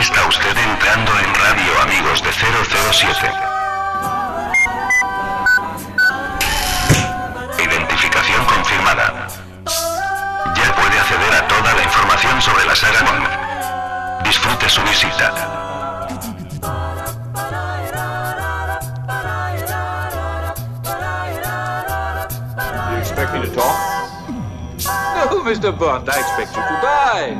Está usted entrando en Radio Amigos de 007. Identificación confirmada. Ya puede acceder a toda la información sobre la saga Bond. Disfrute su visita. Mr. Bond, I expect you to die.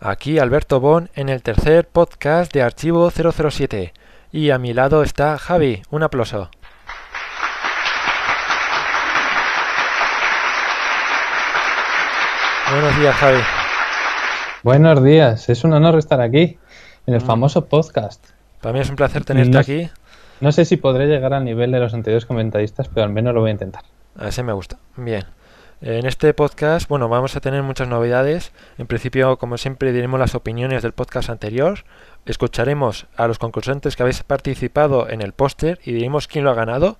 Aquí Alberto Bon en el tercer podcast de Archivo 007. Y a mi lado está Javi. Un aplauso. Buenos días, Javi. Buenos días, es un honor estar aquí, en el Mm. famoso podcast. Para mí es un placer tenerte No- aquí. No sé si podré llegar al nivel de los anteriores comentaristas, pero al menos lo voy a intentar. A ese me gusta. Bien. En este podcast, bueno, vamos a tener muchas novedades. En principio, como siempre, diremos las opiniones del podcast anterior. Escucharemos a los concursantes que habéis participado en el póster y diremos quién lo ha ganado.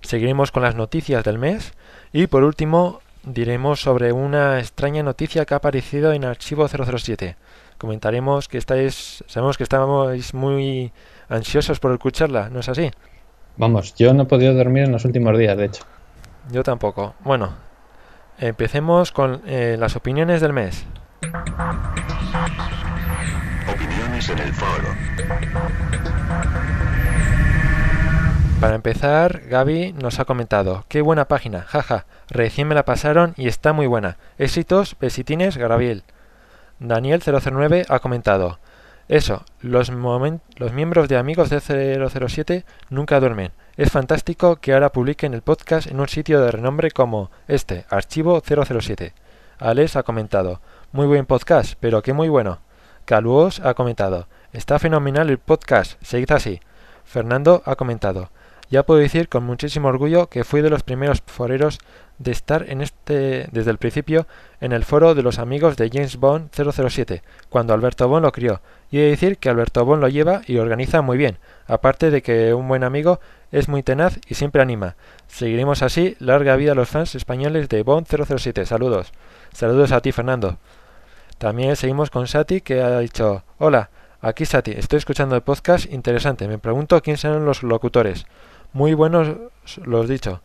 Seguiremos con las noticias del mes. Y por último, diremos sobre una extraña noticia que ha aparecido en Archivo 007. Comentaremos que estáis, sabemos que estáis muy ansiosos por escucharla, ¿no es así? Vamos, yo no he podido dormir en los últimos días, de hecho. Yo tampoco. Bueno, empecemos con eh, las opiniones del mes. Opiniones en el foro. Para empezar, Gaby nos ha comentado, qué buena página, jaja, recién me la pasaron y está muy buena. Éxitos, besitines, Graviel. Daniel009 ha comentado, eso, los, miembros de amigos de 007 nunca duermen. Es fantástico que ahora publiquen el podcast en un sitio de renombre como este, Archivo 007. Alex ha comentado, muy buen podcast, pero que muy bueno. Caluos ha comentado, está fenomenal el podcast, seguid así. Fernando ha comentado, ya puedo decir con muchísimo orgullo que fui de los primeros foreros de estar en este desde el principio en el foro de los amigos de James Bond 007, cuando Alberto Bond lo crió. Y he de decir que Alberto Bond lo lleva y lo organiza muy bien, aparte de que un buen amigo es muy tenaz y siempre anima. Seguiremos así, larga vida a los fans españoles de Bond 007. Saludos. Saludos a ti, Fernando. También seguimos con Sati que ha dicho, hola, aquí Sati, estoy escuchando el podcast interesante, me pregunto quién serán los locutores. Muy buenos los dicho.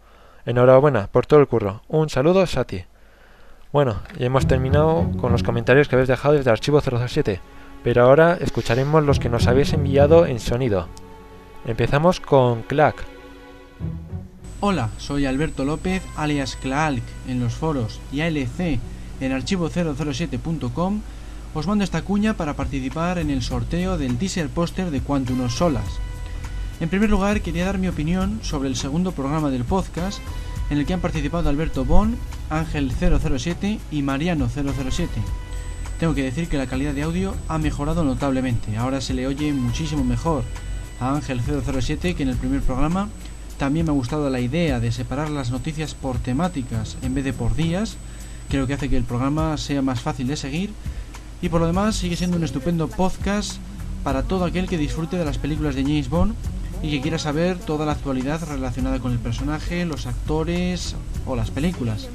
Enhorabuena por todo el curro. Un saludo, Sati. Bueno, ya hemos terminado con los comentarios que habéis dejado desde Archivo 007, pero ahora escucharemos los que nos habéis enviado en sonido. Empezamos con Clack. Hola, soy Alberto López, alias Klaalk, en los foros y ALC en archivo007.com. Os mando esta cuña para participar en el sorteo del teaser póster de Quantum Solas. En primer lugar, quería dar mi opinión sobre el segundo programa del podcast, en el que han participado Alberto Bon, Ángel 007 y Mariano 007. Tengo que decir que la calidad de audio ha mejorado notablemente, ahora se le oye muchísimo mejor a Ángel 007 que en el primer programa. También me ha gustado la idea de separar las noticias por temáticas en vez de por días, creo que hace que el programa sea más fácil de seguir y por lo demás sigue siendo un estupendo podcast para todo aquel que disfrute de las películas de James Bond y que quiera saber toda la actualidad relacionada con el personaje, los actores o las películas.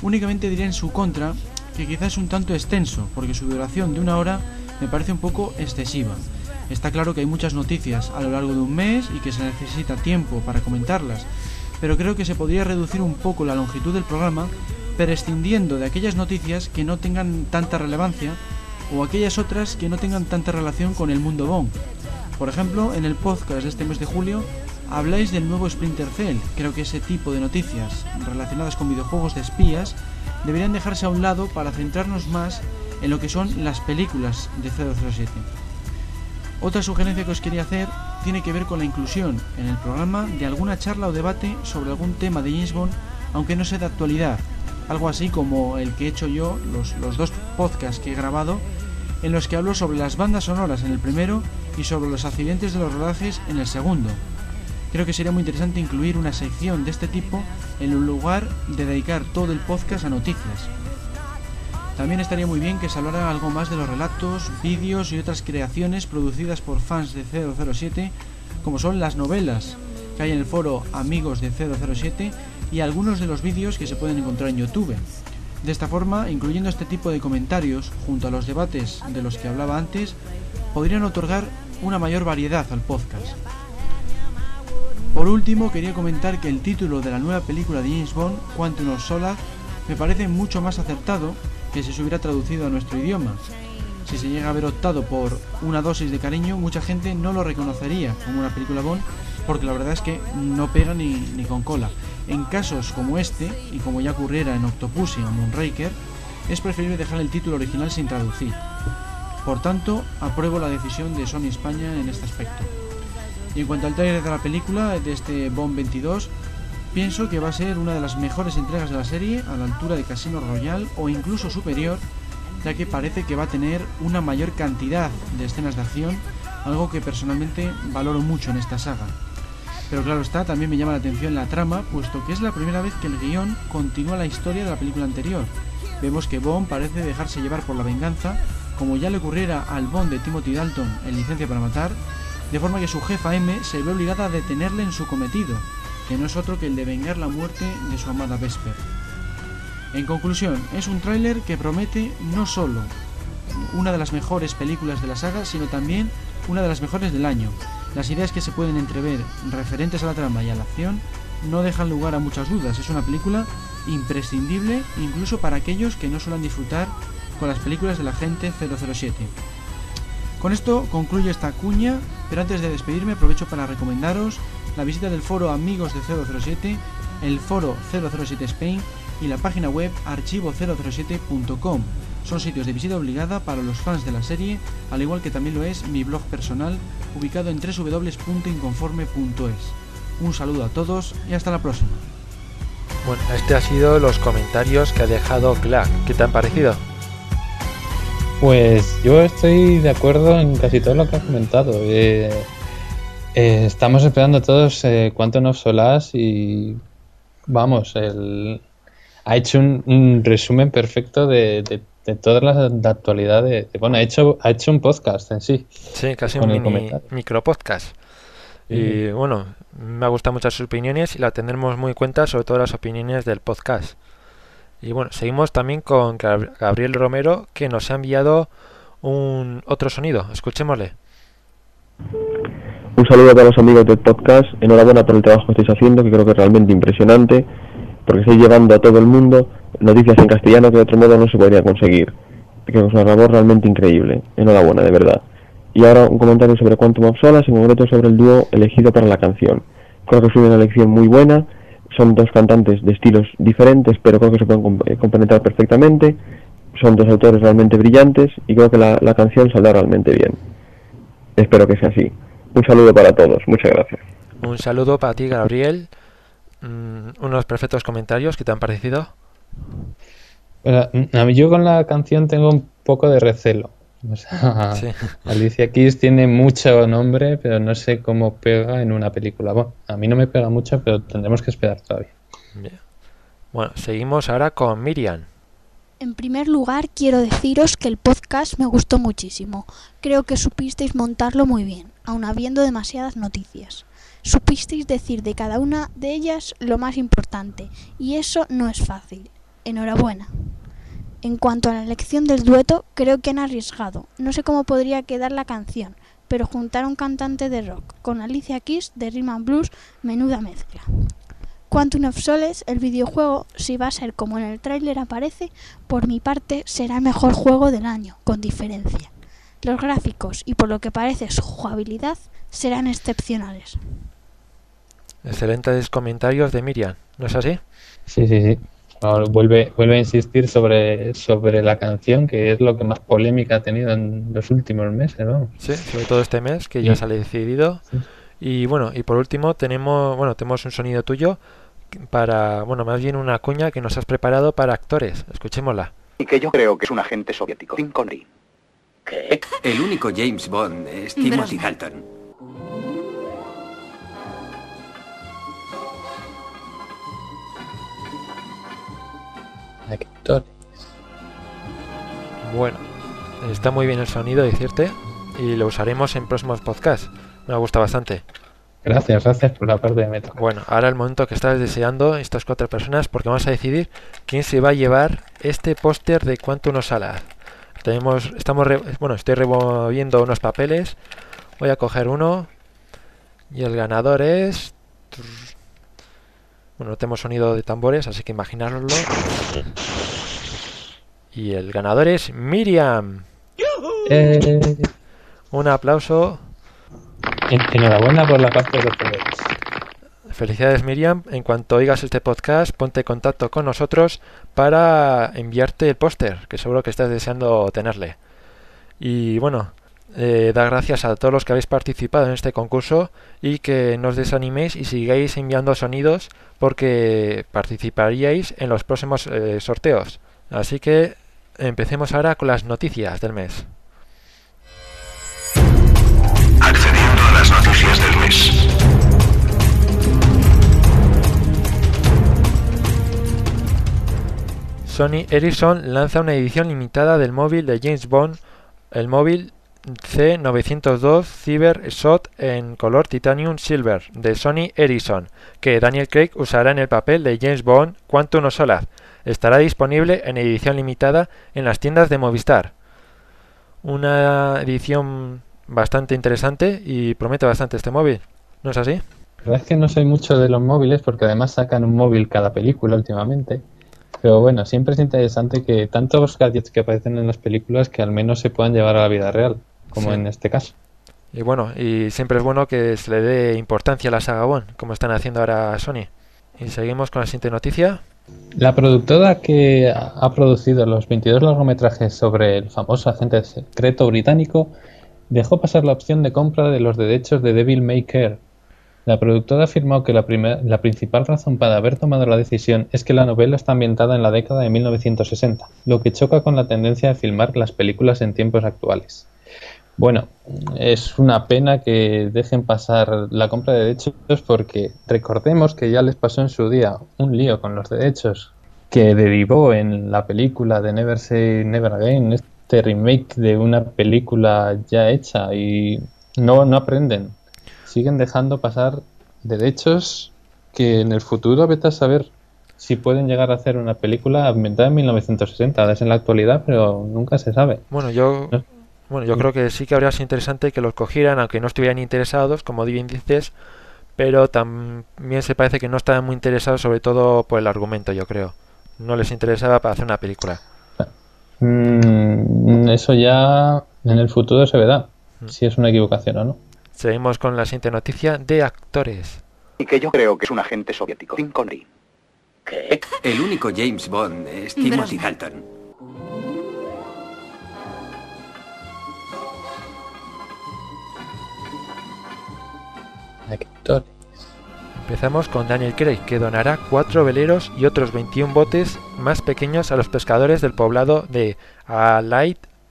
Únicamente diré en su contra que quizás es un tanto extenso, porque su duración de una hora me parece un poco excesiva. Está claro que hay muchas noticias a lo largo de un mes y que se necesita tiempo para comentarlas, pero creo que se podría reducir un poco la longitud del programa prescindiendo de aquellas noticias que no tengan tanta relevancia o aquellas otras que no tengan tanta relación con el mundo Bond. Por ejemplo, en el podcast de este mes de julio habláis del nuevo Splinter Cell. Creo que ese tipo de noticias relacionadas con videojuegos de espías deberían dejarse a un lado para centrarnos más en lo que son las películas de 007. Otra sugerencia que os quería hacer tiene que ver con la inclusión en el programa de alguna charla o debate sobre algún tema de James Bond, aunque no sea de actualidad. Algo así como el que he hecho yo, los, los dos podcasts que he grabado, en los que hablo sobre las bandas sonoras en el primero y sobre los accidentes de los rodajes en el segundo. Creo que sería muy interesante incluir una sección de este tipo en lugar de dedicar todo el podcast a noticias. También estaría muy bien que se hablara algo más de los relatos, vídeos y otras creaciones producidas por fans de 007 como son las novelas que hay en el foro Amigos de 007 y algunos de los vídeos que se pueden encontrar en YouTube. De esta forma, incluyendo este tipo de comentarios junto a los debates de los que hablaba antes, podrían otorgar una mayor variedad al podcast. Por último, quería comentar que el título de la nueva película de James Bond, Quantum of Solace, me parece mucho más acertado que si se hubiera traducido a nuestro idioma. Si se llega a haber optado por una dosis de cariño, mucha gente no lo reconocería como una película Bond, porque la verdad es que no pega ni, ni con cola. En casos como este, y como ya ocurriera en Octopussy o Moonraker, es preferible dejar el título original sin traducir. Por tanto, apruebo la decisión de Sony España en este aspecto. Y en cuanto al trailer de la película, de este Bond 22, pienso que va a ser una de las mejores entregas de la serie, a la altura de Casino Royale o incluso superior, ya que parece que va a tener una mayor cantidad de escenas de acción, algo que personalmente valoro mucho en esta saga. Pero claro está, también me llama la atención la trama, puesto que es la primera vez que el guion continúa la historia de la película anterior. Vemos que Bond parece dejarse llevar por la venganza, como ya le ocurriera al Bond de Timothy Dalton en Licencia para Matar, de forma que su jefa M se ve obligada a detenerle en su cometido, que no es otro que el de vengar la muerte de su amada Vesper. En conclusión, es un tráiler que promete no solo una de las mejores películas de la saga, sino también una de las mejores del año. Las ideas que se pueden entrever referentes a la trama y a la acción no dejan lugar a muchas dudas. Es una película imprescindible incluso para aquellos que no suelen disfrutar con las películas de la gente 007. Con esto concluyo esta cuña, pero antes de despedirme aprovecho para recomendaros la visita del foro Amigos de 007, el foro 007 Spain y la página web archivo007.com. Son sitios de visita obligada para los fans de la serie, al igual que también lo es mi blog personal, ubicado en www.inconforme.es. Un saludo a todos y hasta la próxima. Bueno, este ha sido los comentarios que ha dejado Clark. ¿Qué te han parecido? Pues yo estoy de acuerdo en casi todo lo que has comentado. Eh, eh, estamos esperando todos eh, Quantum of Solace y vamos, el, ha hecho un, un resumen perfecto de, de, de toda la de actualidad. De, de- bueno, ha hecho, ha hecho un podcast en sí. Sí, casi un mini micro podcast. Y bueno, me ha gustado mucho sus opiniones y la tendremos muy en cuenta, sobre todo las opiniones del podcast. Y bueno, seguimos también con Gab- Gabriel Romero, que nos ha enviado un otro sonido. Escuchémosle. Un saludo para los amigos del podcast. Enhorabuena por el trabajo que estáis haciendo, que creo que es realmente impresionante, porque estáis llevando a todo el mundo noticias en castellano que de otro modo no se podría conseguir. Que es una labor realmente increíble. Enhorabuena, de verdad. Y ahora un comentario sobre Quantum of Solace, en concreto sobre el dúo elegido para la canción. Creo que fue una elección muy buena. Son dos cantantes de estilos diferentes, pero creo que se pueden comp- eh, compenetrar perfectamente. Son dos autores realmente brillantes y creo que la, la canción saldrá realmente bien. Espero que sea así. Un saludo para todos. Muchas gracias. Un saludo para ti, Gabriel. Mm, unos perfectos comentarios. ¿Qué te han parecido? Bueno, a mí yo con la canción tengo un poco de recelo. O sea, Sí. Alicia Keys tiene mucho nombre, pero no sé cómo pega en una película. Bueno, a mí no me pega mucho, pero tendremos que esperar todavía. Bien. Bueno, seguimos ahora con Miriam. En primer lugar, quiero deciros que el podcast me gustó muchísimo. Creo que supisteis montarlo muy bien, aun habiendo demasiadas noticias. Supisteis decir de cada una de ellas lo más importante, y eso no es fácil. Enhorabuena. En cuanto a la elección del dueto, creo que han arriesgado. No sé cómo podría quedar la canción, pero juntar a un cantante de rock con Alicia Keys de Rhythm and Blues, menuda mezcla. Quantum of Solace, el videojuego, si va a ser como en el tráiler aparece, por mi parte será el mejor juego del año, con diferencia. Los gráficos y por lo que parece su jugabilidad serán excepcionales. Excelentes comentarios de Miriam. ¿No es así? Sí, sí, sí. Ahora vuelve, vuelve a insistir sobre, sobre la canción, que es lo que más polémica ha tenido en los últimos meses, ¿no? Sí, sobre todo este mes que ya Sí. sale decidido. Sí. Y bueno, y por último tenemos, bueno, tenemos un sonido tuyo para, bueno, más bien una cuña que nos has preparado para actores. Escuchémosla. y que yo creo que es un agente soviético. Tim Connery. ¿Qué? El único James Bond es Timothy. Dalton. Actores. Bueno, está muy bien el sonido, decirte, y lo usaremos en próximos podcasts. Me gusta bastante. Gracias, gracias por la parte de meta. Bueno, ahora el momento que estás deseando estas cuatro personas porque vamos a decidir quién se va a llevar este póster de Quantum of Sala. Tenemos, estamos, re- bueno, estoy removiendo unos papeles. Voy a coger uno y el ganador es. Bueno, no tenemos sonido de tambores, así que imaginarlo. Y el ganador es Miriam. Eh, Un aplauso. en- enhorabuena por la parte de los poderes. Felicidades Miriam. En cuanto oigas este podcast, ponte en contacto con nosotros para enviarte el póster, que seguro que estás deseando tenerle. Y bueno, eh, dar gracias a todos los que habéis participado en este concurso y que no os desaniméis y sigáis enviando sonidos porque participaríais en los próximos eh, sorteos. Así que empecemos ahora con las noticias del mes. Accediendo a las noticias del mes. Sony Ericsson lanza una edición limitada del móvil de James Bond, el móvil C902 Cyber Shot en color Titanium Silver de Sony Ericsson, que Daniel Craig usará en el papel de James Bond Quantum of Solace. Estará disponible en edición limitada en las tiendas de Movistar. Una edición bastante interesante y promete bastante este móvil. ¿No es así? La verdad es que no soy mucho de los móviles porque además sacan un móvil cada película últimamente. Pero bueno, siempre es interesante que tantos gadgets que aparecen en las películas que al menos se puedan llevar a la vida real, como Sí. en este caso. Y bueno, y siempre es bueno que se le dé importancia a la saga Bond, como están haciendo ahora Sony. Y seguimos con la siguiente noticia. La productora que ha producido los 22 largometrajes sobre el famoso agente secreto británico dejó pasar la opción de compra de los derechos de Devil May Care. La productora afirmó que la, primer- la principal razón para haber tomado la decisión es que la novela está ambientada en la década de 1960, lo que choca con la tendencia de filmar las películas en tiempos actuales. Bueno, es una pena que dejen pasar la compra de derechos porque recordemos que ya les pasó en su día un lío con los derechos que derivó en la película de Never Say Never Again, este remake de una película ya hecha y no, no aprenden. Siguen dejando pasar derechos que en el futuro vete a saber si pueden llegar a hacer una película ambientada en 1960. Ahora es en la actualidad, pero nunca se sabe. Bueno, yo, ¿No? Bueno, yo creo que sí que habría sido interesante que los cogieran, aunque no estuvieran interesados, como bien dices, pero también se parece que no estaban muy interesados, sobre todo por el argumento, yo creo. No les interesaba para hacer una película. Mm, eso ya en el futuro se verá, Mm. si es una equivocación o no. Seguimos con la siguiente noticia de actores. Y que yo creo que es un agente soviético. Tim Connery. ¿Qué? El único James Bond es Timothy Dalton. Empezamos con Daniel Craig, que donará cuatro veleros y otros 21 botes más pequeños a los pescadores del poblado de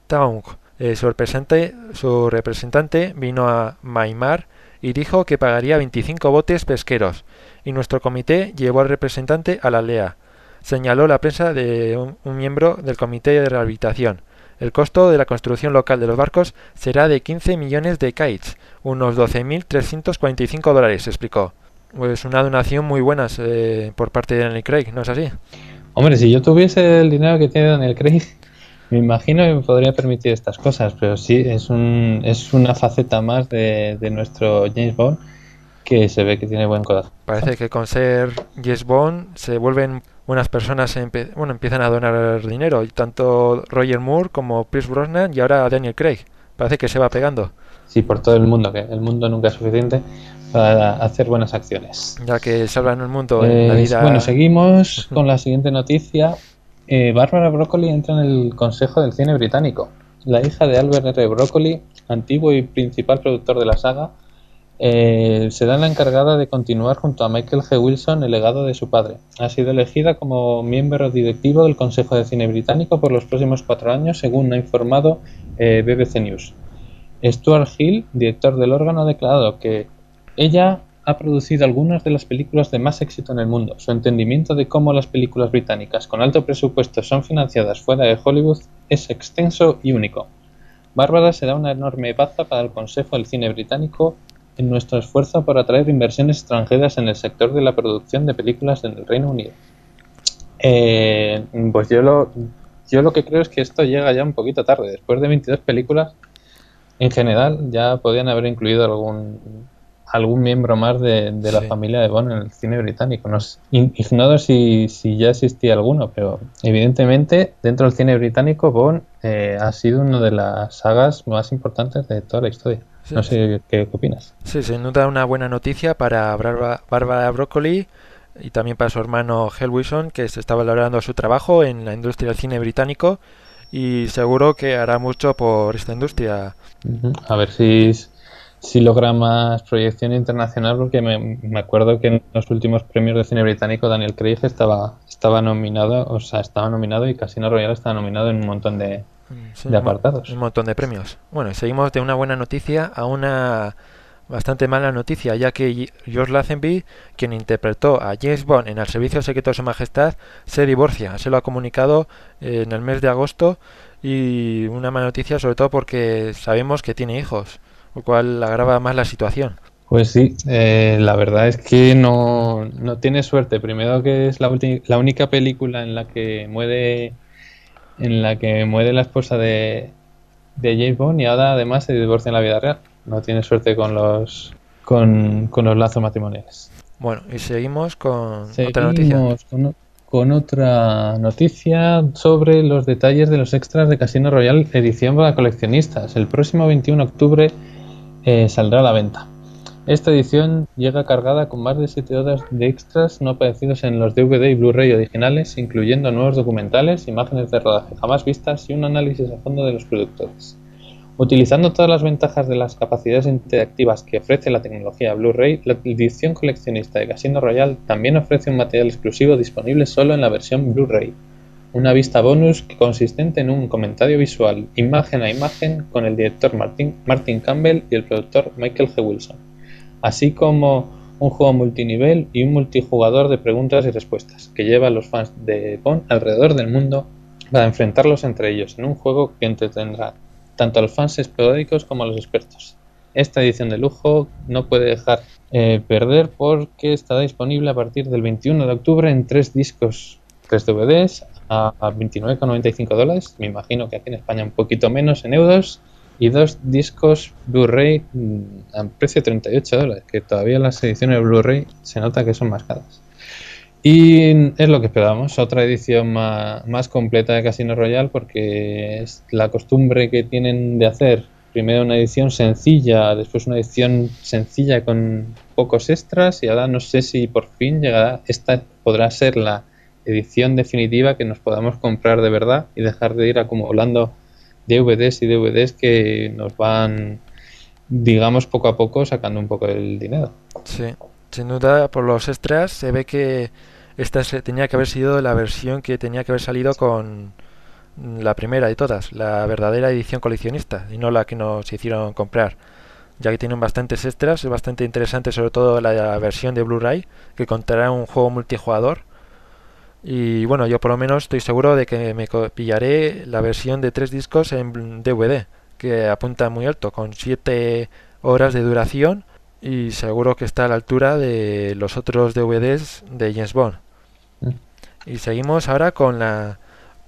Town. Eh, su, representante, su representante vino a Maimar y dijo que pagaría 25 botes pesqueros, y nuestro comité llevó al representante a la LEA. Señaló la prensa de un, un miembro del comité de rehabilitación. El costo de la construcción local de los barcos será de 15 millones de kites, unos 12.345 dólares, explicó. Pues una donación muy buena eh, por parte de Daniel Craig, ¿no es así? Hombre, si yo tuviese el dinero que tiene Daniel Craig, me imagino que me podría permitir estas cosas, pero sí, es, un, es una faceta más de, de nuestro James Bond que se ve que tiene buen corazón. Parece que con ser James Bond se vuelven buenas personas, bueno, empiezan a donar dinero, y tanto Roger Moore como Pierce Brosnan y ahora Daniel Craig. Parece que se va pegando. Sí, por todo el mundo, que el mundo nunca es suficiente para hacer buenas acciones. Ya que salvan el mundo en la Eh, vida. Bueno, seguimos con la siguiente noticia. Eh, Bárbara Broccoli entra en el Consejo del Cine Británico. La hija de Albert R. Broccoli, antiguo y principal productor de la saga, eh, será la encargada de continuar junto a Michael G. Wilson el legado de su padre. Ha sido elegida como miembro directivo del Consejo de Cine Británico por los próximos cuatro años, según ha informado eh, BBC News. Stuart Hill, director del órgano, ha declarado que ella ha producido algunas de las películas de más éxito en el mundo. Su entendimiento de cómo las películas británicas con alto presupuesto son financiadas fuera de Hollywood es extenso y único. Bárbara será una enorme baza para el Consejo del Cine Británico en nuestro esfuerzo por atraer inversiones extranjeras en el sector de la producción de películas en el Reino Unido. Eh, pues yo lo, yo lo que creo es que esto llega ya un poquito tarde. Después de 22 películas, en general, ya podían haber incluido algún algún miembro más de, la familia de Bond en el cine británico. No, ignoro si, si, ya existía alguno, pero evidentemente dentro del cine británico Bond eh, ha sido una de las sagas más importantes de toda la historia. No sé qué, opinas. Sí, se nota una buena noticia para Barbara Broccoli y también para su hermano Hel Wilson, que se está valorando su trabajo en la industria del cine británico y seguro que hará mucho por esta industria. A ver si, si logra más proyección internacional, porque me, acuerdo que en los últimos premios de cine británico Daniel Craig estaba, estaba nominado, o sea, estaba nominado y Casino Royale estaba nominado en un montón de, de apartados. Un montón de premios. Bueno, seguimos de una buena noticia a una bastante mala noticia, ya que George Lazenby, quien interpretó a James Bond en El Servicio Secreto de Su Majestad, se divorcia. Se lo ha comunicado eh, en el mes de agosto y una mala noticia sobre todo porque sabemos que tiene hijos, lo cual agrava más la situación. Pues sí, eh, la verdad es que no, no tiene suerte. Primero que es la, la única película en la que muere en la que muere la esposa de, de James Bond y ahora además se divorcia en la vida real no tiene suerte con los con, los lazos matrimoniales. Bueno, y seguimos con otra noticia. Con, con, otra noticia sobre los detalles de los extras de Casino Royale edición para coleccionistas. El próximo 21 de octubre eh, saldrá a la venta. Esta edición llega cargada con más de 7 horas de extras no aparecidos en los DVD y Blu-ray originales, incluyendo nuevos documentales, imágenes de rodaje jamás vistas y un análisis a fondo de los productores. Utilizando todas las ventajas de las capacidades interactivas que ofrece la tecnología Blu-ray, la edición coleccionista de Casino Royale también ofrece un material exclusivo disponible solo en la versión Blu-ray. Una vista bonus consistente en un comentario visual, imagen a imagen, con el director Martin, Martin Campbell y el productor Michael G. Wilson, así como un juego multinivel y un multijugador de preguntas y respuestas, que lleva a los fans de Bond alrededor del mundo para enfrentarlos entre ellos en un juego que entretendrá tanto a los fans esporádicos como a los expertos. Esta edición de lujo no puede dejar eh, perder porque estará disponible a partir del 21 de octubre en tres discos, tres DVDs a, 29,95 dólares. Me imagino que aquí en España un poquito menos en euros. Y dos discos Blu-ray mm, a precio de 38 dólares, que todavía las ediciones Blu-ray se nota que son más caras. Y es lo que esperábamos, otra edición más, completa de Casino Royale porque es la costumbre que tienen de hacer primero una edición sencilla, después una edición sencilla con pocos extras y ahora no sé si por fin llegará, esta podrá ser la edición definitiva que nos podamos comprar de verdad y dejar de ir acumulando DVDs y DVDs que nos van, digamos, poco a poco sacando un poco el dinero. Sí, sin duda por los extras se ve que esta tenía que haber sido la versión que tenía que haber salido con la primera de todas, la verdadera edición coleccionista y no la que nos hicieron comprar, ya que tienen bastantes extras, es bastante interesante sobre todo la versión de Blu-ray que contará un juego multijugador. Y bueno, yo por lo menos estoy seguro de que me pillaré la versión de tres discos en DVD, que apunta muy alto, con 7 horas de duración y seguro que está a la altura de los otros DVDs de James Bond. Mm. Y seguimos ahora con la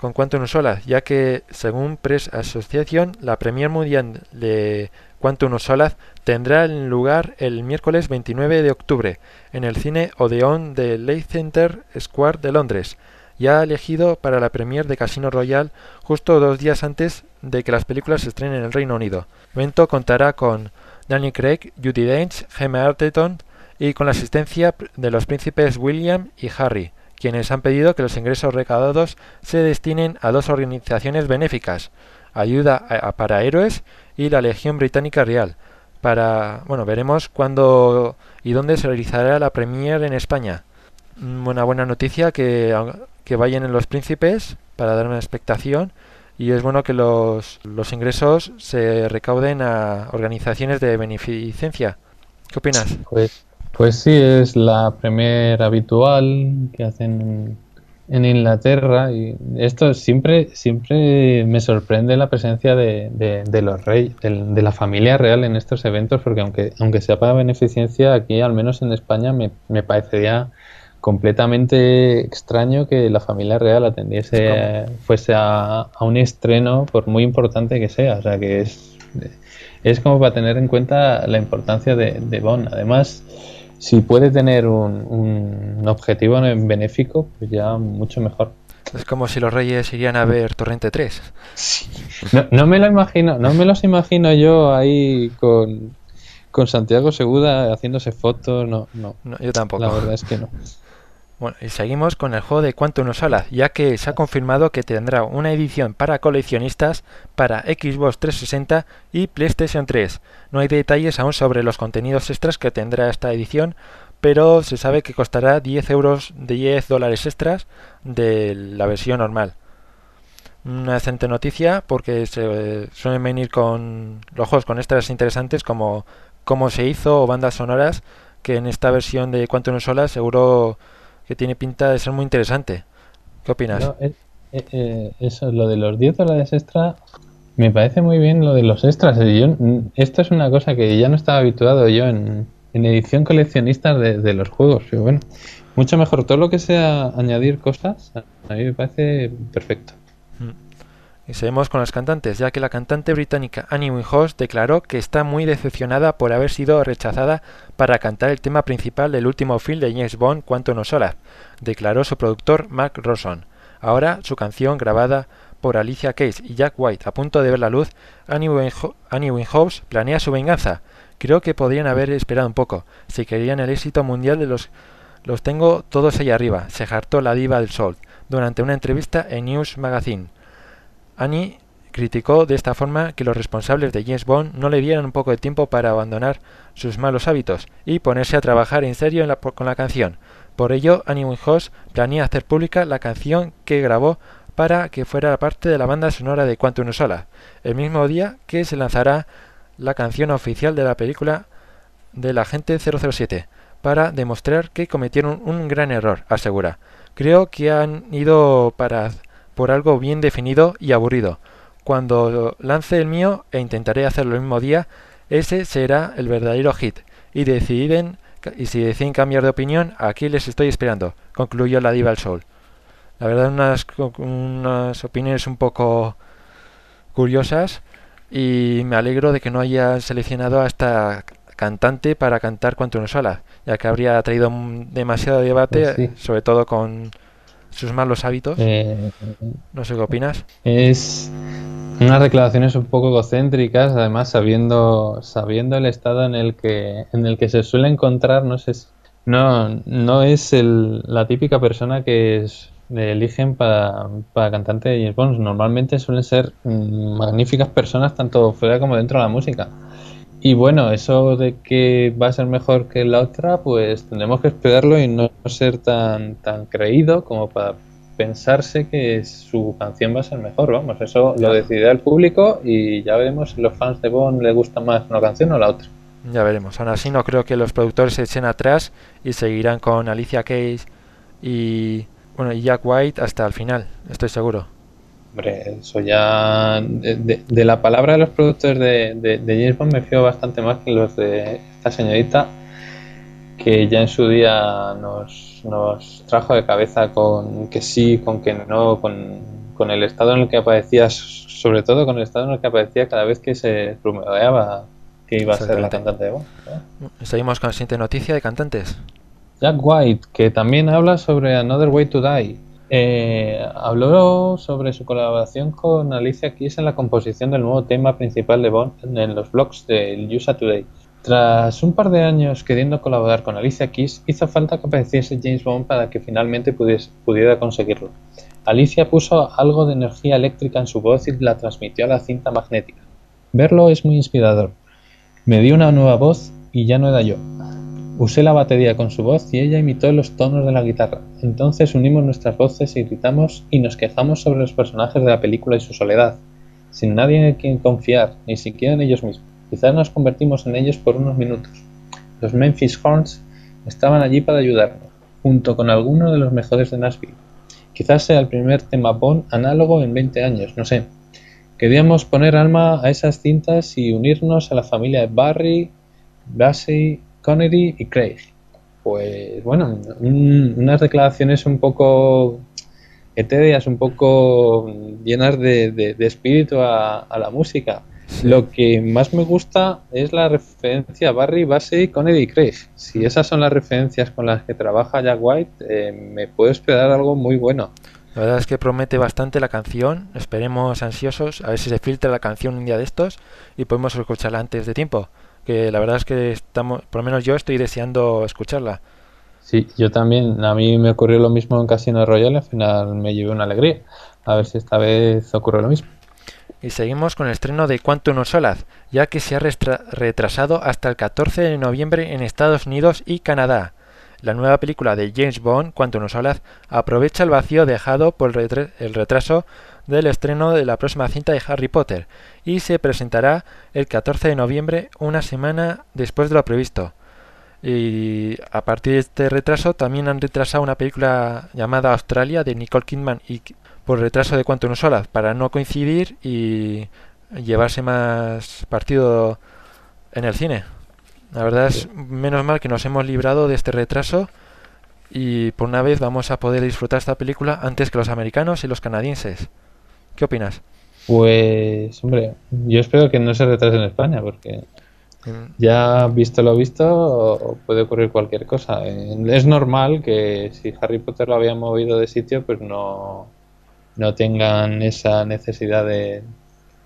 con Quantum Solace, ya que según Press Association, la Premier Mundial de Quantum Solace tendrá lugar el miércoles 29 de octubre en el cine Odeon de Leicester Square de Londres, ya elegido para la premier de Casino Royale justo dos días antes de que las películas se estrenen en el Reino Unido. El evento contará con Daniel Craig, Judy Dench, Gemma Arterton y con la asistencia de los príncipes William y Harry, quienes han pedido que los ingresos recaudados se destinen a dos organizaciones benéficas, Ayuda para Héroes y la Legión Británica Real. Para, bueno, veremos cuándo y dónde se realizará la premier en España. Una buena noticia que, que vayan en los príncipes para dar una expectación y es bueno que los, los ingresos se recauden a organizaciones de beneficencia. ¿Qué opinas? Pues, pues sí, es la primera habitual que hacen en Inglaterra y esto siempre siempre me sorprende la presencia de, de, los reyes de, la familia real en estos eventos porque aunque aunque sea para beneficencia aquí al menos en España me, me parecería completamente extraño que la familia real atendiese fuese a, a, un estreno por muy importante que sea o sea que es es como para tener en cuenta la importancia de, de Bond además si puede tener un, un objetivo benéfico, pues ya mucho mejor. Es como si los reyes irían a ver Torrente 3. No, no, me lo imagino, no me los imagino yo ahí con, con Santiago Seguda haciéndose fotos, no, no. no yo tampoco. La verdad es que no. Bueno, y seguimos con el juego de Quantum Sala, ya que se ha confirmado que tendrá una edición para coleccionistas para Xbox 360 y PlayStation 3. No hay detalles aún sobre los contenidos extras que tendrá esta edición, pero se sabe que costará 10 euros de 10 dólares extras de la versión normal. Una excelente noticia porque se suelen venir con los juegos con extras interesantes como cómo se hizo o bandas sonoras que en esta versión de Quantum Sola seguro que tiene pinta de ser muy interesante. ¿Qué opinas? Eh, eh, eh, eso, lo de los 10 dólares extra, me parece muy bien lo de los extras. Yo, esto es una cosa que ya no estaba habituado yo en, edición coleccionista de, los juegos. Pero bueno, mucho mejor. Todo lo que sea añadir cosas, a mí me parece perfecto. Y seguimos con las cantantes, ya que la cantante británica Annie Winehouse declaró que está muy decepcionada por haber sido rechazada para cantar el tema principal del último film de James Bond, Quantum of Solace, declaró su productor Mark Rosson. Ahora, su canción grabada por Alicia Keys y Jack White a punto de ver la luz, Annie, Winehouse planea su venganza. Creo que podrían haber esperado un poco, si querían el éxito mundial de los... Los tengo todos ahí arriba, se hartó la diva del sol durante una entrevista en News Magazine. Annie criticó de esta forma que los responsables de James Bond no le dieran un poco de tiempo para abandonar sus malos hábitos y ponerse a trabajar en serio con la canción. Por ello, Annie Winehouse planea hacer pública la canción que grabó para que fuera parte de la banda sonora de Quantum Sola, el mismo día que se lanzará la canción oficial de la película del agente 007, para demostrar que cometieron un gran error, asegura. Creo que han ido para por algo bien definido y aburrido. Cuando lance el mío e intentaré hacerlo el mismo día, ese será el verdadero hit. Y deciden y si deciden cambiar de opinión, aquí les estoy esperando, concluyó la diva al sol. La verdad, unas, unas opiniones un poco curiosas y me alegro de que no haya seleccionado a esta cantante para cantar Quantum Sola, ya que habría traído demasiado debate, pues sobre todo con sus malos hábitos. Eh, no sé qué opinas. Es unas declaraciones un poco egocéntricas, además sabiendo sabiendo el estado en el que en el que se suele encontrar, no sé, no no es el, la típica persona que es, eligen para, para cantante de James Bond. Normalmente suelen ser mm, magníficas personas tanto fuera como dentro de la música. Y bueno, eso de que va a ser mejor que la otra, pues tendremos que esperarlo y no ser tan, tan creído como para pensarse que su canción va a ser mejor. Vamos, eso lo decidirá el público y ya veremos si los fans de Bond les gusta más una canción o la otra. Ya veremos. Aún así, no creo que los productores se echen atrás y seguirán con Alicia Keys y, bueno, y Jack White hasta el final, estoy seguro. Hombre, eso ya. De, la palabra de los productores de, de, James Bond me fío bastante más que los de esta señorita, que ya en su día nos, nos trajo de cabeza con que sí, con que no, con, el estado en el que aparecía, sobre todo con el estado en el que aparecía cada vez que se rumoreaba que iba a ser la cantante de Bond. Seguimos con la siguiente noticia de cantantes. Jack White, que también habla sobre Another Way to Die eh, habló sobre su colaboración con Alicia Keys en la composición del nuevo tema principal de Bond en los blogs de USA Today. Tras un par de años queriendo colaborar con Alicia Keys, hizo falta que apareciese James Bond para que finalmente pudiera conseguirlo. Alicia puso algo de energía eléctrica en su voz y la transmitió a la cinta magnética. Verlo es muy inspirador. Me dio una nueva voz y ya no era yo. Usé la batería con su voz y ella imitó los tonos de la guitarra. Entonces unimos nuestras voces y gritamos y nos quejamos sobre los personajes de la película y su soledad, sin nadie en quien confiar, ni siquiera en ellos mismos. Quizás nos convertimos en ellos por unos minutos. Los Memphis Horns estaban allí para ayudarnos, junto con algunos de los mejores de Nashville. Quizás sea el primer tema Bond análogo en 20 años, no sé. Queríamos poner alma a esas cintas y unirnos a la familia de Barry, Bassey, Connery y Craig. Pues bueno, un- unas declaraciones un poco etéreas, un poco llenas de, de- de espíritu a, a la música. Lo que más me gusta es la referencia a Barry, Bassey, Connery y Craig. Si esas son las referencias con las que trabaja Jack White, eh, me puedo esperar algo muy bueno. La verdad es que promete bastante la canción. Esperemos ansiosos a ver si se filtra la canción un día de estos y podemos escucharla antes de tiempo. Que la verdad es que estamos, por lo menos yo estoy deseando escucharla. Sí, yo también. A mí me ocurrió lo mismo en Casino Royale, al final me llevé una alegría. A ver si esta vez ocurre lo mismo. Y seguimos con el estreno de Quantum of Solace, ya que se ha retrasado hasta el 14 de noviembre en Estados Unidos y Canadá. La nueva película de James Bond, Quantum of Solace, aprovecha el vacío dejado por el retraso del estreno de la próxima cinta de Harry Potter y se presentará el 14 de noviembre, una semana después de lo previsto. Y a partir de este retraso también han retrasado una película llamada Australia de Nicole Kidman y por retraso de Quantum of Solace para no coincidir y llevarse más partido en el cine. La verdad es menos mal que nos hemos librado de este retraso y por una vez vamos a poder disfrutar esta película antes que los americanos y los canadienses. ¿Qué opinas? Pues, hombre, yo espero que no se retrase en España, porque ya visto lo visto, puede ocurrir cualquier cosa. Es normal que si Harry Potter lo había movido de sitio, pues no, no tengan esa necesidad de,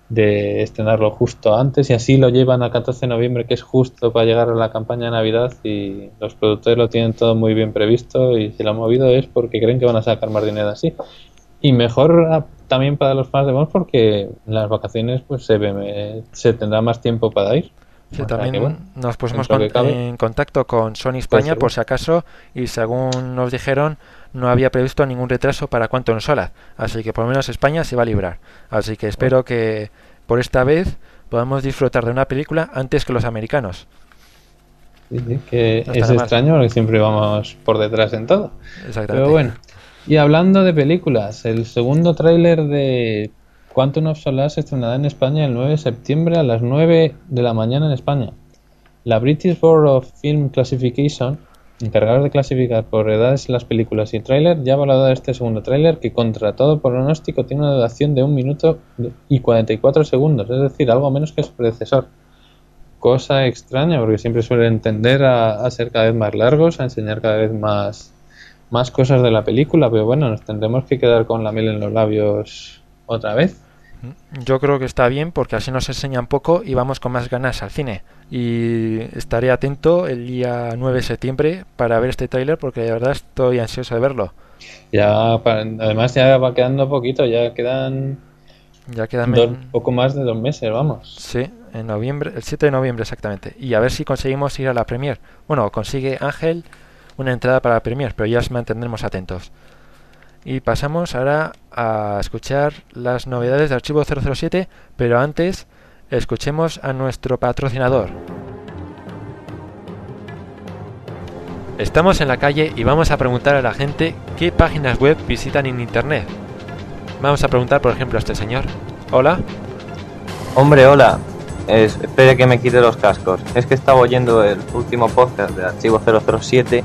de estrenarlo justo antes y así lo llevan a 14 de noviembre, que es justo para llegar a la campaña de Navidad y los productores lo tienen todo muy bien previsto y si lo han movido es porque creen que van a sacar más dinero así. Y mejor ah, también para los fans de Bond porque en las vacaciones pues se, ve- se tendrá más tiempo para ir. Sí, O sea también bueno, nos pusimos con- en contacto con Sony España por si acaso y según nos dijeron no había previsto ningún retraso para Quantum Solace, así que por lo menos España se va a librar. Así que espero que por esta vez podamos disfrutar de una película antes que los americanos. Sí, sí, que No es extraño porque siempre vamos por detrás en todo. Exactamente. Pero bueno. Y hablando de películas, el segundo tráiler de Quantum of Solace se estrenará en España el 9 de septiembre a las 9 de la mañana en España. La British Board of Film Classification, encargada de clasificar por edades las películas y tráiler, ya ha valorado este segundo tráiler que contra todo pronóstico tiene una duración de 1 minuto y 44 segundos, es decir, algo menos que su predecesor. Cosa extraña porque siempre suelen tender a, a ser cada vez más largos, a enseñar cada vez más, más cosas de la película, pero bueno, nos tendremos que quedar con la miel en los labios otra vez. Yo creo que está bien porque así nos enseñan poco y vamos con más ganas al cine. Y estaré atento el día 9 de septiembre para ver este tráiler porque de verdad estoy ansioso de verlo. Ya, además ya va quedando poquito, ya quedan Ya quedan dos- poco más de dos meses, vamos. Sí, en noviembre, el 7 de noviembre exactamente. Y a ver si conseguimos ir a la premier. Bueno, consigue Ángel una entrada para la pero ya os mantendremos atentos. Y pasamos ahora a escuchar las novedades de Archivo 007, pero antes escuchemos a nuestro patrocinador. Estamos en la calle y vamos a preguntar a la gente qué páginas web visitan en internet. Vamos a preguntar, por ejemplo, a este señor. Hola. Hombre, hola. Es- espere que me quite los cascos. Es que estaba oyendo el último podcast de Archivo 007.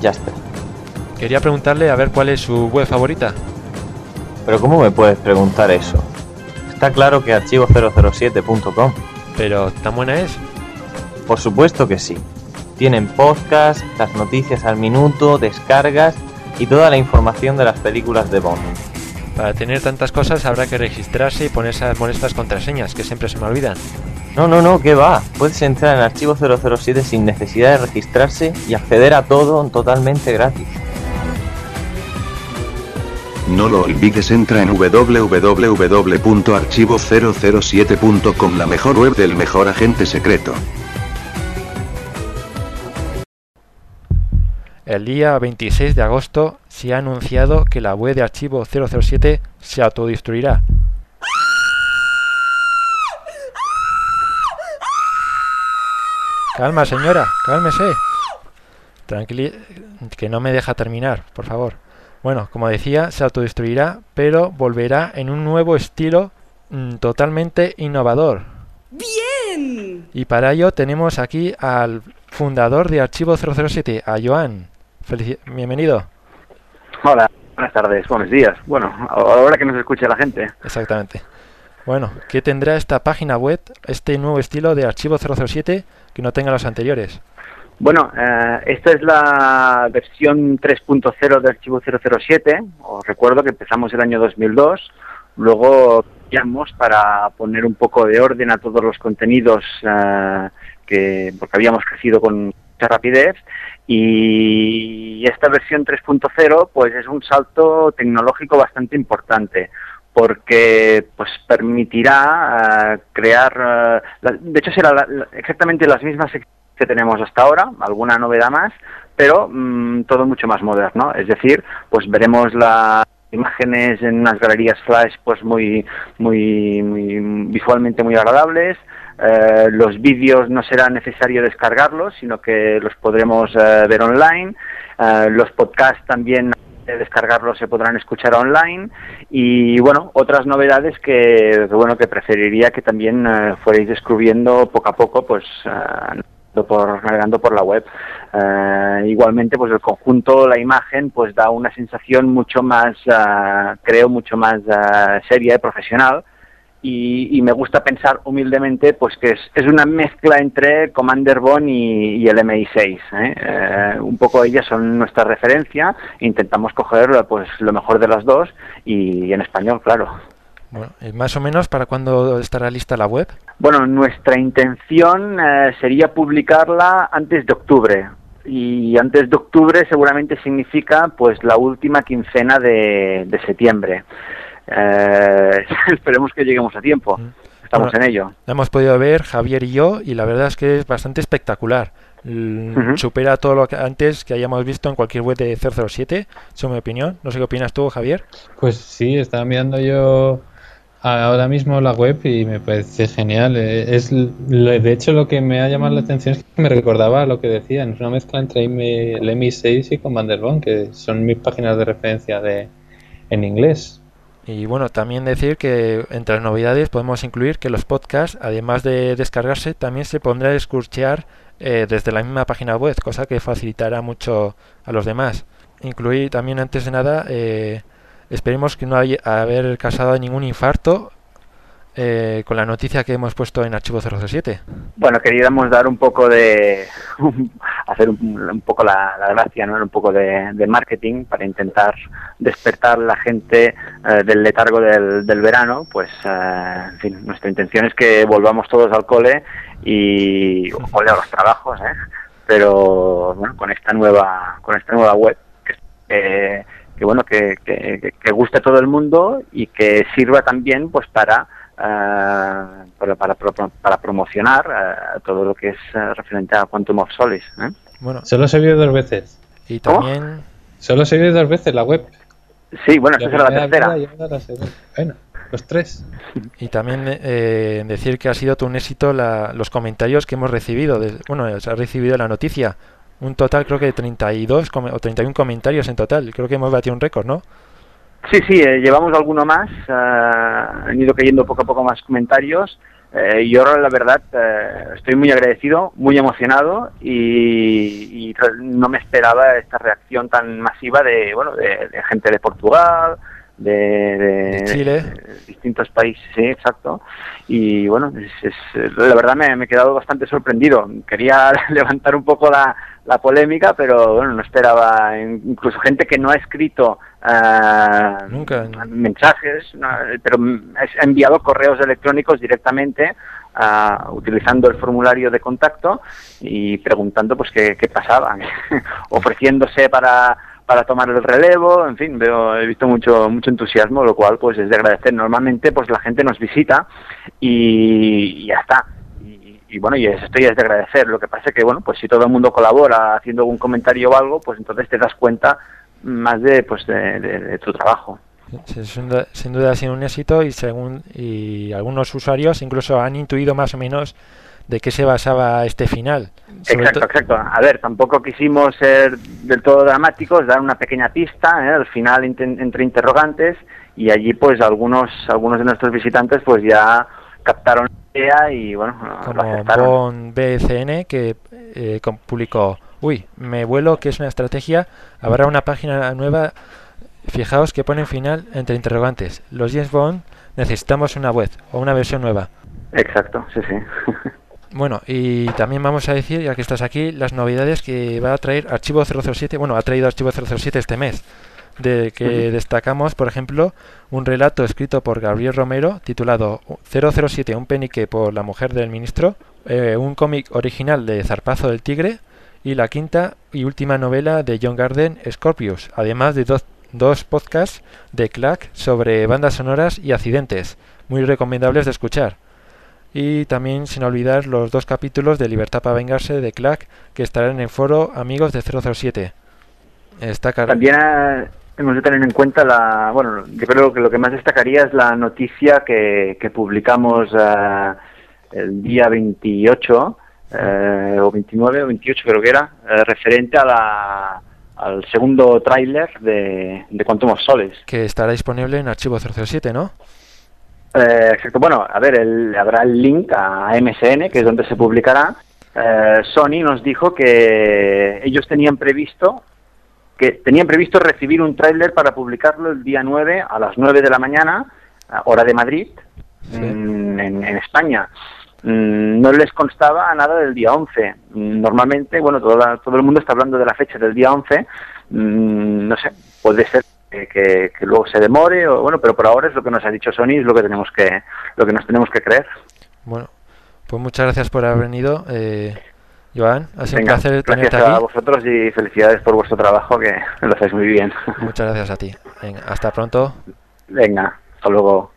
Ya está. Quería preguntarle a ver cuál es su web favorita. Pero ¿cómo me puedes preguntar eso? Está claro que archivo007.com. Pero tan buena es. Por supuesto que sí. Tienen podcast, las noticias al minuto, descargas y toda la información de las películas de Bond. Para tener tantas cosas habrá que registrarse y poner esas molestas contraseñas que siempre se me olvidan. No, no, no, ¿qué va? Puedes entrar en Archivo 007 sin necesidad de registrarse y acceder a todo totalmente gratis. No lo olvides, entra en www.archivo007.com, la mejor web del mejor agente secreto. El día 26 de agosto se ha anunciado que la web de archivo 007 se autodestruirá. Calma, señora, cálmese. Tranquili que no me deja terminar, por favor. Bueno, como decía, se autodestruirá, pero volverá en un nuevo estilo mm, totalmente innovador. ¡Bien! Y para ello tenemos aquí al fundador de Archivo 007, a Joan. Felici- Bienvenido. Hola, buenas tardes, buenos días. Bueno, ahora que nos escuche la gente. Exactamente. Bueno, ¿qué tendrá esta página web, este nuevo estilo de Archivo 007 que no tenga los anteriores? Bueno, eh, esta es la versión 3.0 de Archivo 007. Os recuerdo que empezamos el año 2002. Luego cambiamos para poner un poco de orden a todos los contenidos eh, que porque habíamos crecido con mucha rapidez y esta versión 3.0 pues es un salto tecnológico bastante importante porque pues permitirá eh, crear eh, la- de hecho será la- exactamente las mismas que tenemos hasta ahora alguna novedad más pero mm, todo mucho más moderno es decir pues veremos las imágenes en unas galerías flash pues muy muy, muy visualmente muy agradables eh, los vídeos no será necesario descargarlos, sino que los podremos ver online. Los podcasts también de descargarlos se podrán escuchar online. Y bueno otras novedades que, bueno que preferiría que también eh, fuerais descubriendo poco a poco pues eh, por navegando por la web. Eh, igualmente pues el conjunto la imagen pues da una sensación mucho más eh, creo mucho más eh, seria y profesional y, y me gusta pensar humildemente pues que es, es una mezcla entre Commander Bond y, y el MI6 ¿eh? Eh, un poco ellas son nuestra referencia intentamos coger pues lo mejor de las dos y en español claro Bueno, eh, más o menos para cuándo estará lista la web. bueno nuestra intención eh, sería publicarla antes de octubre y antes de octubre seguramente significa pues la última quincena de, de septiembre eh, esperemos que lleguemos a tiempo estamos Bueno, en ello La hemos podido ver Javier y yo y la verdad es que es bastante espectacular. Supera todo lo que antes que hayamos visto en cualquier web de 007, eso es mi opinión. No sé qué opinas tú, Javier. Pues sí, estaba mirando yo ahora mismo la web y me parece genial. Eh, Es de hecho lo que me ha llamado la atención es que me recordaba a lo que decían, es una mezcla entre M- el MI6 y Commander Bond, que son mis páginas de referencia de en inglés. Y bueno, también decir que entre las novedades podemos incluir que los podcasts, además de descargarse, también se pondrá a escuchar eh, desde la misma página web, cosa que facilitará mucho a los demás. Incluir también, antes de nada, eh, esperemos que no haya haber causado ningún infarto eh, con la noticia que hemos puesto en Archivo 007. Bueno, queríamos dar un poco de. hacer un, un poco la, la gracia, ¿no? Un poco de, marketing para intentar despertar la gente eh, del letargo del, verano. Pues, eh, en fin, nuestra intención es que volvamos todos al cole y. o a los trabajos, ¿eh? Pero, bueno, con esta nueva, con esta nueva web. Que, eh, bueno, que, que- que guste a todo el mundo y que sirva también, pues, para para, para, pro- para promocionar eh, todo lo que es eh, referente a Quantum of Solace. ¿eh? Bueno, Solo se vio dos veces. y ¿Cómo? también Solo se vio dos veces la web. Sí, bueno, esta será la tercera. la. Bueno, los tres. Y también eh, decir que ha sido un éxito la- los comentarios que hemos recibido. de- bueno, se ha recibido la noticia. Un total creo que de 32 come- o 31 comentarios en total. Creo que hemos batido un récord, ¿no? Sí, sí, eh, llevamos alguno más, eh, han ido cayendo poco a poco más comentarios. eh, y ahora la verdad eh, estoy muy agradecido, muy emocionado y, no me esperaba esta reacción tan masiva de bueno de, de gente de Portugal, de, de- De Chile. de distintos países, sí, exacto. Y bueno, es- es- la verdad me, me he quedado bastante sorprendido. Quería levantar un poco la, la polémica, pero bueno, no esperaba incluso gente que no ha escrito eh, Nunca. mensajes, no, pero ha enviado correos electrónicos directamente ah, utilizando el formulario de contacto y preguntando pues qué, qué pasaba, ofreciéndose para para tomar el relevo, en fin, veo, he visto mucho mucho entusiasmo, lo cual pues es de agradecer. Normalmente pues la gente nos visita y, y ya está. Y, y bueno, y esto ya es de agradecer. Lo que pasa es que bueno, pues si todo el mundo colabora haciendo algún comentario o algo, pues entonces te das cuenta más de pues de, de- de tu trabajo. Sin duda, sin duda ha sido un éxito y según y algunos usuarios incluso han intuido más o menos de qué se basaba este final. exacto, exacto. A ver, tampoco quisimos ser del todo dramáticos, dar una pequeña pista, ¿eh? al final entre interrogantes, y allí pues algunos algunos de nuestros visitantes pues ya captaron la idea y bueno, como Bon BCN que eh, publicó, uy, me vuelo que es una estrategia, habrá una página nueva, fijaos que pone final entre interrogantes, los James Bond necesitamos una web o una versión nueva. Exacto, sí, sí. Bueno, y también vamos a decir, ya que estás aquí, las novedades que va a traer Archivo 007, bueno, ha traído Archivo 007 este mes, de que destacamos, por ejemplo, un relato escrito por Gabriel Romero titulado 007, un penique por la mujer del ministro, eh, un cómic original de Zarpazo del Tigre y la quinta y última novela de John Garden, Scorpius, además de dos, dos podcasts de Clack sobre bandas sonoras y accidentes, muy recomendables de escuchar. Y también sin olvidar los dos capítulos de Libertad para Vengarse de Clack que estarán en el foro Amigos de 007. Está También eh, hemos de tener en cuenta la. Bueno, yo creo que lo que más destacaría es la noticia que, publicamos eh, el día 28, eh, o 29 o 28 creo que era, referente a la al segundo tráiler de, de Quantum of Soles. Que estará disponible en archivo 007, ¿no? Eh, exacto. Bueno, a ver, el, habrá el link a MSN, que es donde se publicará. Eh, Sony nos dijo que ellos tenían previsto que tenían previsto recibir un tráiler para publicarlo el día 9 a las 9 de la mañana, hora de Madrid, mm, en, España. Mm, no les constaba nada del día 11. Mm, normalmente, bueno, todo, todo el mundo está hablando de la fecha del día 11. No sé, puede ser que, luego se demore o bueno pero por ahora es lo que nos ha dicho Sony es lo que tenemos que lo que nos tenemos que creer. Bueno pues muchas gracias por haber venido eh, Joan. Ha sido un placer tenerte aquí. a vosotros y felicidades por vuestro trabajo que lo hacéis muy bien. Muchas gracias a ti. Hasta pronto. Venga hasta luego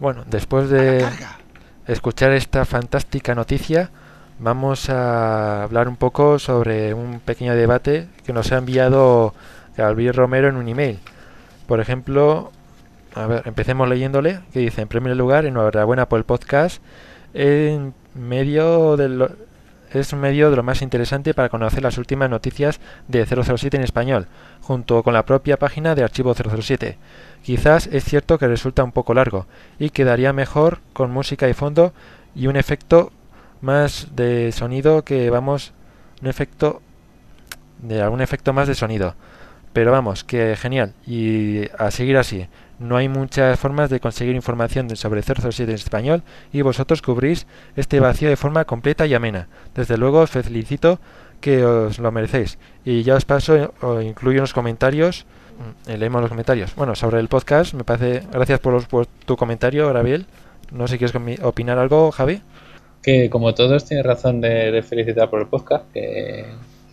Bueno, después de escuchar esta fantástica noticia, vamos a hablar un poco sobre un pequeño debate que nos ha enviado Gabriel Romero en un email. Por ejemplo, a ver, empecemos leyéndole, que dice, en primer lugar, enhorabuena por el podcast, en medio del es un medio de lo más interesante para conocer las últimas noticias de 007 en español, junto con la propia página de Archivo 007. Quizás es cierto que resulta un poco largo, y quedaría mejor con música de fondo y un efecto más de sonido que vamos, un efecto de algún efecto más de sonido. Pero vamos, que genial, y a seguir así. No hay muchas formas de conseguir información sobre 007 en español y vosotros cubrís este vacío de forma completa y amena. Desde luego os felicito que os lo merecéis. Y ya os paso, o incluyo unos comentarios, mm, leemos los comentarios. Bueno, sobre el podcast, me parece, gracias por, tu comentario, Gabriel. No sé si quieres opinar algo, Javi. Que como todos tienes razón de, felicitar por el podcast, que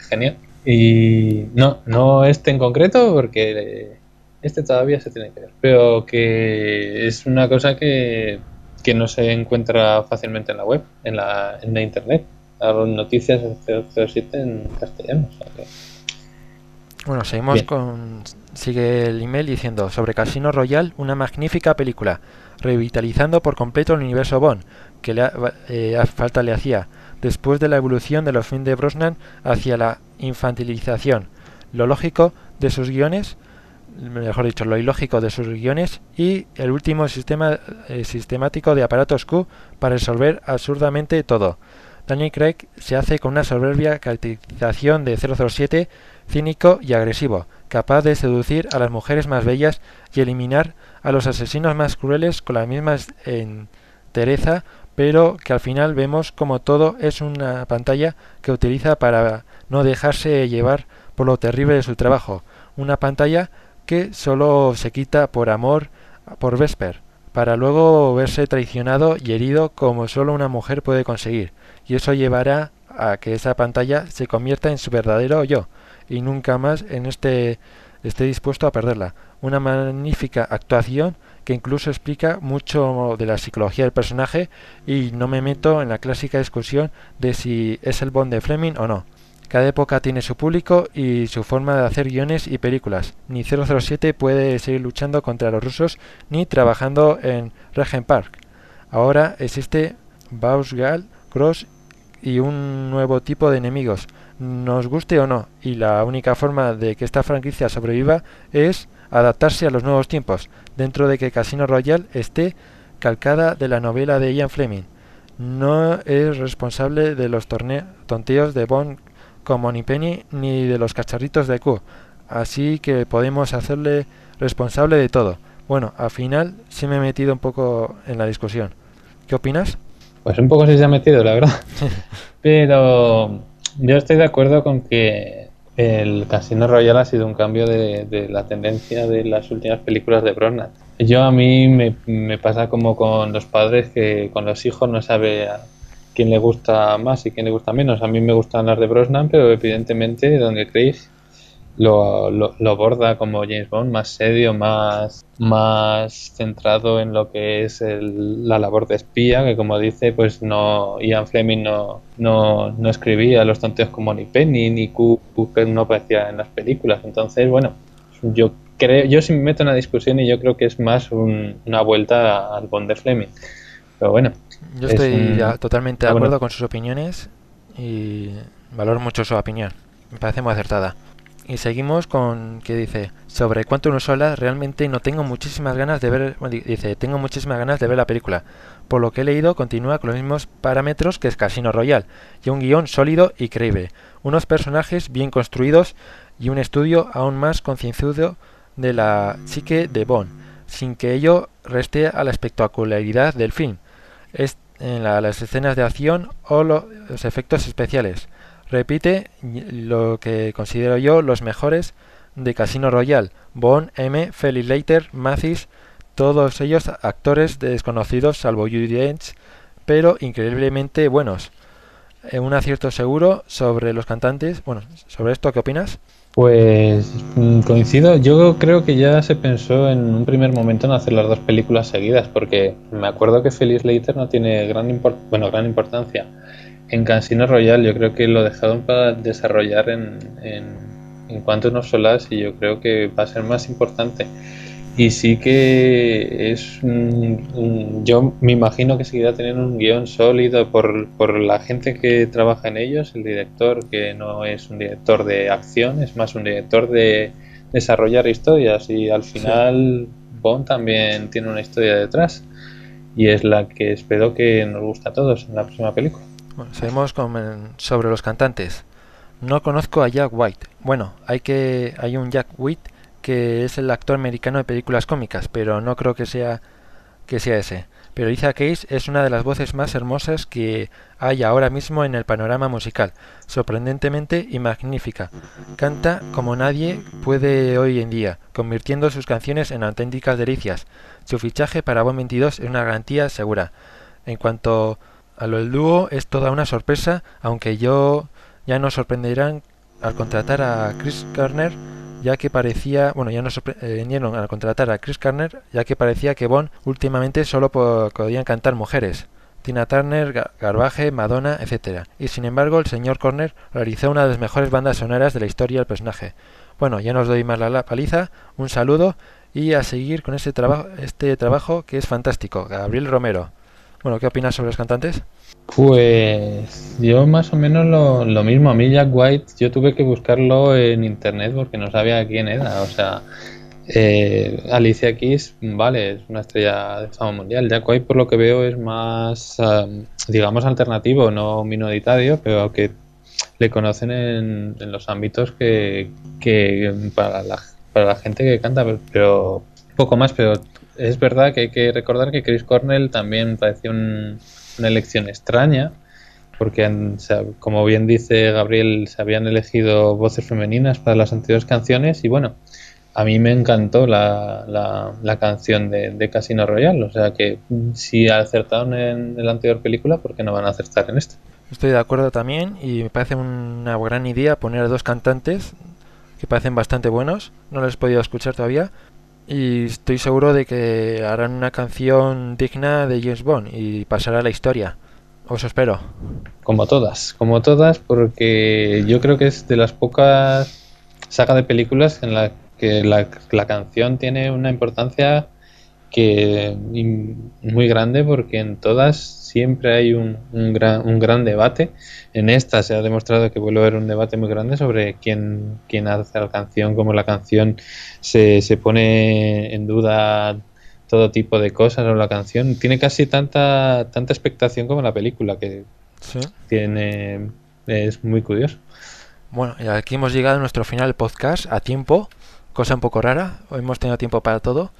genial. Y no, no este en concreto, porque este todavía se tiene que ver. Pero que es una cosa que, que no se encuentra fácilmente en la web, en la, en la internet. Las noticias 007 en castellano. Bueno, seguimos con. Sigue el email diciendo: Sobre Casino Royale, una magnífica película, revitalizando por completo el universo Bond, que le eh, falta le hacía, después de la evolución de los films de Brosnan hacia la infantilización. Lo lógico de sus guiones mejor dicho, lo ilógico de sus guiones y el último sistema eh, sistemático de aparatos Q para resolver absurdamente todo. Daniel Craig se hace con una soberbia caracterización de 007 cínico y agresivo, capaz de seducir a las mujeres más bellas y eliminar a los asesinos más crueles con la misma entereza, pero que al final vemos como todo es una pantalla que utiliza para no dejarse llevar por lo terrible de su trabajo, una pantalla que solo se quita por amor por Vesper, para luego verse traicionado y herido como solo una mujer puede conseguir, y eso llevará a que esa pantalla se convierta en su verdadero yo, y nunca más en este esté dispuesto a perderla. Una magnífica actuación que incluso explica mucho de la psicología del personaje y no me meto en la clásica discusión de si es el Bond de Fleming o no. Cada época tiene su público y su forma de hacer guiones y películas. Ni 007 puede seguir luchando contra los rusos ni trabajando en Regent Park. Ahora existe Bausgal, Cross y un nuevo tipo de enemigos, nos guste o no, y la única forma de que esta franquicia sobreviva es adaptarse a los nuevos tiempos, dentro de que Casino Royale esté calcada de la novela de Ian Fleming. No es responsable de los tonteos de Bond como ni Penny ni de los cacharritos de Q, así que podemos hacerle responsable de todo. Bueno, al final sí me he metido un poco en la discusión. ¿Qué opinas? Pues un poco sí se ha metido, la verdad. Pero yo estoy de acuerdo con que el Casino Royale ha sido un cambio de, la tendencia de las últimas películas de Brosnan. Yo a mí me, me, pasa como con los padres que con los hijos no sabe quién le gusta más y quién le gusta menos. A mí me gustan las de Brosnan, pero evidentemente donde creéis lo, lo, aborda como James Bond, más serio, más, más centrado en lo que es la labor de espía, que como dice, pues no Ian Fleming no, no, no escribía los tonteos como ni Penny ni que no aparecía en las películas. Entonces, bueno, yo creo, yo sí me meto en la discusión y yo creo que es más una vuelta al Bond de Fleming. Pero bueno. Yo estoy totalmente de ah, acuerdo con sus opiniones y valoro mucho su opinión. Me parece muy acertada. Y seguimos con que dice, sobre cuánto uno sola, realmente no tengo muchísimas ganas de ver, dice, tengo muchísimas ganas de ver la película. Por lo que he leído, continúa con los mismos parámetros que es Casino Royale, y un guion sólido y creíble, unos personajes bien construidos y un estudio aún más concienzudo de la psique de Bond, sin que ello reste a la espectacularidad del film, en las escenas de acción o los efectos especiales repite lo que considero yo los mejores de Casino Royale, Bond, M, Felix Leiter, Mathis, todos ellos actores desconocidos salvo Judy Dench, pero increíblemente buenos. Eh, un acierto seguro sobre los cantantes. Bueno, sobre esto, ¿qué opinas? Pues mm, coincido. Yo creo que ya se pensó en un primer momento en hacer las dos películas seguidas, porque me acuerdo que Felix Leiter no tiene gran, bueno, gran importancia en Casino Royale yo creo que lo dejaron para desarrollar en, en, en cuanto unos solas y yo creo que va a ser más importante. Y sí que es yo me imagino que seguirá teniendo un guion sólido por, por la gente que trabaja en ellos, el director que no es un director de acción, es más un director de desarrollar historias y al final Bond también tiene una historia detrás y es la que espero que nos guste a todos en la próxima película. Bueno, seguimos sobre los cantantes. No conozco a Jack White. Bueno, hay que hay un Jack White que es el actor americano de películas cómicas, pero no creo que sea que sea ese. Pero Lisa Case es una de las voces más hermosas que hay ahora mismo en el panorama musical, sorprendentemente y magnífica. Canta como nadie puede hoy en día, convirtiendo sus canciones en auténticas delicias. Su fichaje para Bon 22 es una garantía segura. En cuanto a lo del dúo es toda una sorpresa, aunque yo ya nos sorprenderán al contratar a Chris Garner, ya que parecía, bueno, ya nos sorprendieron al contratar a Chris Garner, ya que parecía que Bond últimamente solo podían cantar mujeres. Tina Turner, Garbaje, Madonna, etc. Y sin embargo, el señor Corner realizó una de las mejores bandas sonoras de la historia del personaje. Bueno, ya nos doy más la paliza, un saludo y a seguir con este, trabajo este trabajo que es fantástico. Gabriel Romero. Bueno, ¿qué opinas sobre los cantantes? Pues yo más o menos lo, mismo. A mí Jack White yo tuve que buscarlo en internet porque no sabía quién era. O sea, eh, Alicia Keys, vale, es una estrella de fama mundial. Jack White por lo que veo es más, digamos, alternativo, no minoritario, pero que le conocen en, los ámbitos que, que para, la, para la gente que canta, pero poco más, pero es verdad que hay que recordar que Chris Cornell también pareció una elección extraña, porque como bien dice Gabriel, se habían elegido voces femeninas para las anteriores canciones y bueno, a mí me encantó la, la, canción de, Casino Royale, o sea que si acertaron en la anterior película, ¿por qué no van a acertar en esta? Estoy de acuerdo también y me parece una gran idea poner a dos cantantes que parecen bastante buenos, no los he podido escuchar todavía, y estoy seguro de que harán una canción digna de James Bond y pasará a la historia. Os espero. Como todas, como todas, porque yo creo que es de las pocas sagas de películas en las que la, la canción tiene una importancia que muy grande porque en todas siempre hay un, un, gran, un gran debate. En esta se ha demostrado que vuelve a haber un debate muy grande sobre quién, quién hace la canción, cómo la canción se, se pone en duda todo tipo de cosas o la canción. Tiene casi tanta, tanta expectación como la película, que tiene es muy curioso. Bueno, y aquí hemos llegado a nuestro final del podcast a tiempo, cosa un poco rara. Hoy hemos tenido tiempo para todo.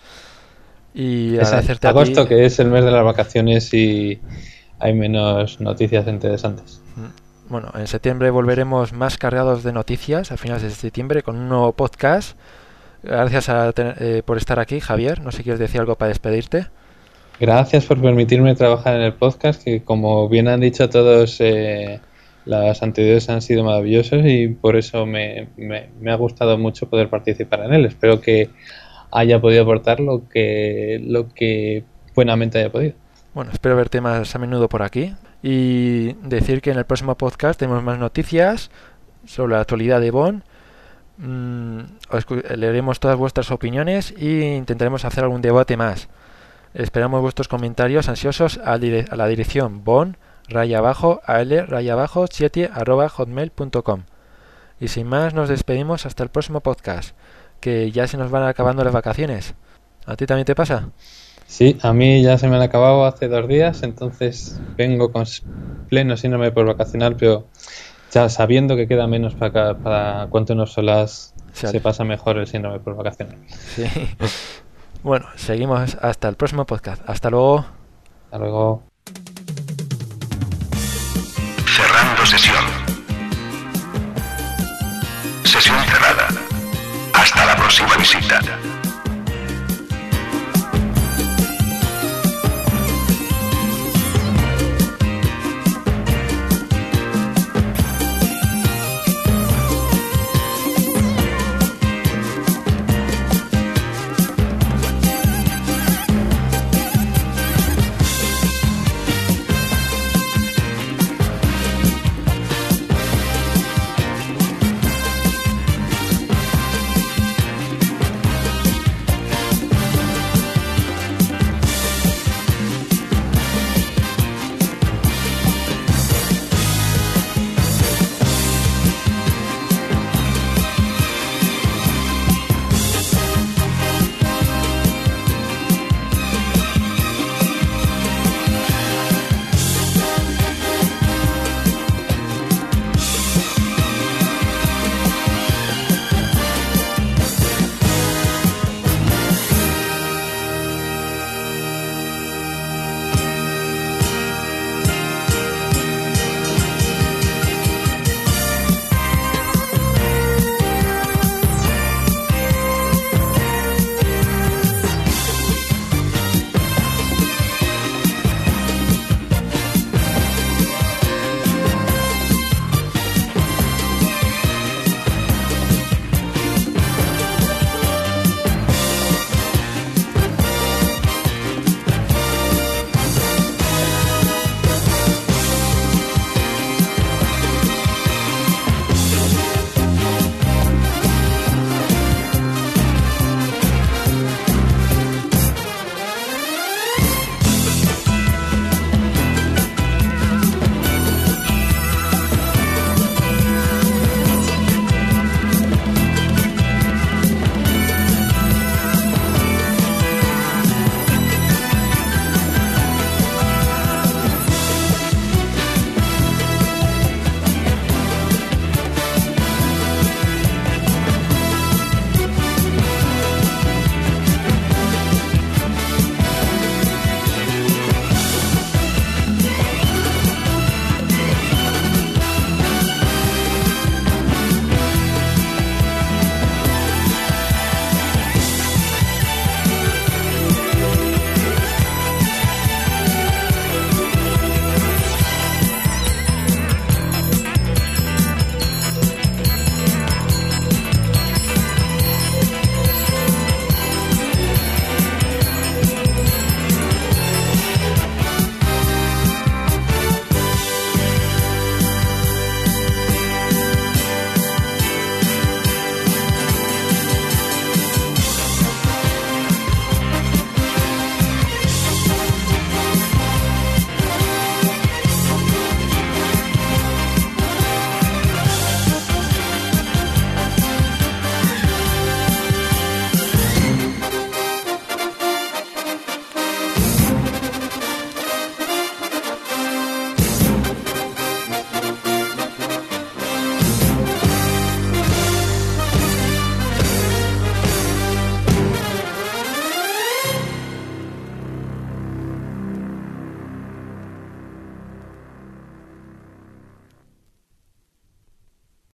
Y es agradecerte agosto, que es el mes de las vacaciones y hay menos noticias interesantes. Mm. Bueno, en septiembre volveremos más cargados de noticias a finales de septiembre con un nuevo podcast. Gracias eh, por estar aquí, Javier. No sé si quieres decir algo para despedirte. Gracias por permitirme trabajar en el podcast, que como bien han dicho todos, eh, las anteriores han sido maravillosos y por eso me, me ha gustado mucho poder participar en él. Espero que haya podido aportar lo que, lo que buenamente haya podido. Bueno, espero verte más a menudo por aquí y decir que en el próximo podcast tenemos más noticias sobre la actualidad de Bonn. Mm, leeremos todas vuestras opiniones e intentaremos hacer algún debate más. Esperamos vuestros comentarios ansiosos a, la dirección bon raya abajo al raya abajo 7 arroba hotmail.com. Y sin más nos despedimos hasta el próximo podcast que ya se nos van acabando las vacaciones. ¿A ti también te pasa? Sí, a mí ya se me han acabado hace dos días, entonces vengo con pleno síndrome por vacacional, pero ya sabiendo que queda menos para, para cuánto nos solas se pasa mejor el síndrome por vacacional. Sí. Bueno, seguimos hasta el próximo podcast. Hasta luego. Hasta luego. Sesión cerrada. Hasta la próxima visita.